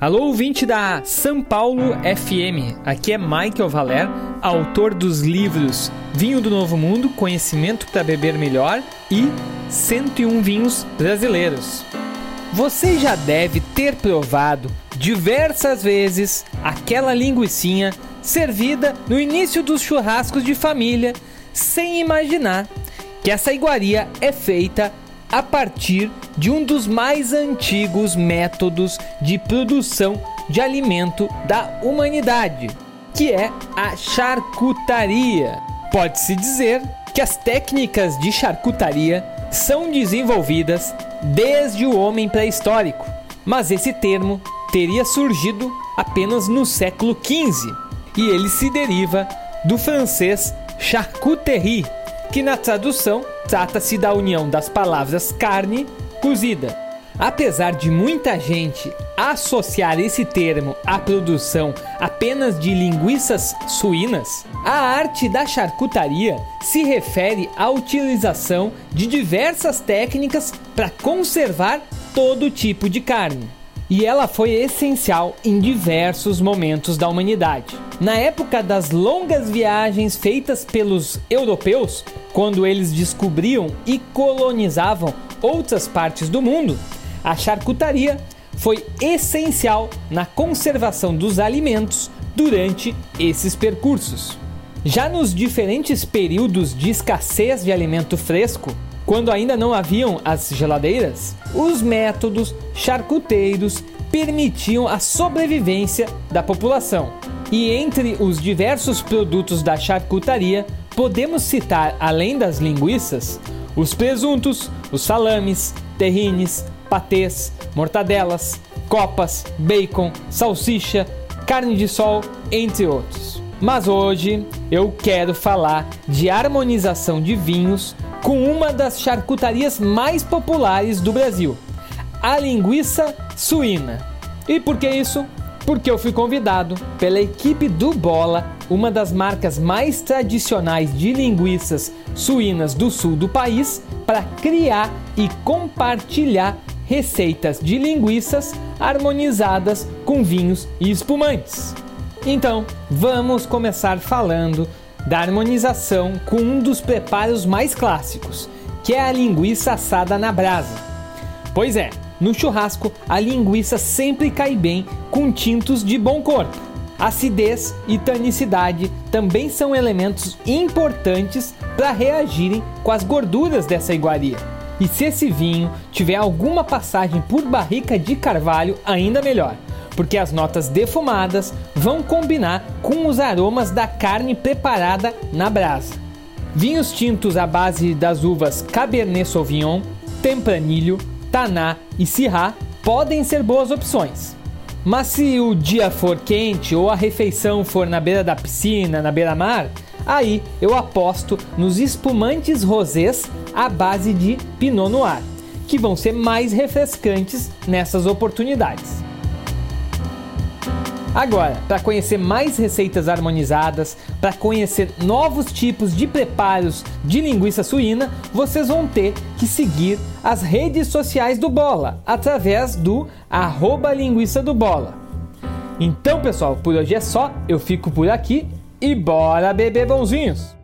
Alô, ouvinte da São Paulo FM. Aqui é Michael Valer, autor dos livros Vinho do Novo Mundo, Conhecimento para Beber Melhor e 101 Vinhos Brasileiros. Você já deve ter provado diversas vezes aquela linguiçinha servida no início dos churrascos de família, sem imaginar que essa iguaria é feita a partir de um dos mais antigos métodos de produção de alimento da humanidade, que é a charcutaria. Pode-se dizer que as técnicas de charcutaria são desenvolvidas desde o homem pré-histórico, mas esse termo teria surgido apenas no século XV e ele se deriva do francês charcuterie, que na tradução trata-se da união das palavras carne cozida. Apesar de muita gente associar esse termo à produção apenas de linguiças suínas, a arte da charcutaria se refere à utilização de diversas técnicas para conservar todo tipo de carne e ela foi essencial em diversos momentos da humanidade. Na época das longas viagens feitas pelos europeus, quando eles descobriam e colonizavam outras partes do mundo, a charcutaria foi essencial na conservação dos alimentos durante esses percursos. Já nos diferentes períodos de escassez de alimento fresco, quando ainda não haviam as geladeiras, os métodos charcuteiros permitiam a sobrevivência da população. E entre os diversos produtos da charcutaria, podemos citar, além das linguiças, os presuntos, os salames, terrines, patês, mortadelas, copas, bacon, salsicha, carne de sol, entre outros. Mas hoje eu quero falar de harmonização de vinhos com uma das charcutarias mais populares do Brasil, a linguiça suína. E por que isso? Porque eu fui convidado pela equipe do Bola, uma das marcas mais tradicionais de linguiças suínas do sul do país, para criar e compartilhar receitas de linguiças harmonizadas com vinhos e espumantes. Então, vamos começar falando da harmonização com um dos preparos mais clássicos, que é a linguiça assada na brasa. Pois é, no churrasco a linguiça sempre cai bem com tintos de bom corpo. Acidez e tanicidade também são elementos importantes para reagirem com as gorduras dessa iguaria. E se esse vinho tiver alguma passagem por barrica de carvalho, ainda melhor porque as notas defumadas vão combinar com os aromas da carne preparada na brasa. Vinhos tintos à base das uvas Cabernet Sauvignon, Tempranillo, Taná e Syrah podem ser boas opções. Mas se o dia for quente ou a refeição for na beira da piscina, na beira-mar, aí eu aposto nos espumantes rosés à base de Pinot Noir, que vão ser mais refrescantes nessas oportunidades. Agora, para conhecer mais receitas harmonizadas, para conhecer novos tipos de preparos de linguiça suína, vocês vão ter que seguir as redes sociais do Bola através do arroba linguiça do Bola. Então, pessoal, por hoje é só. Eu fico por aqui e bora beber bonzinhos!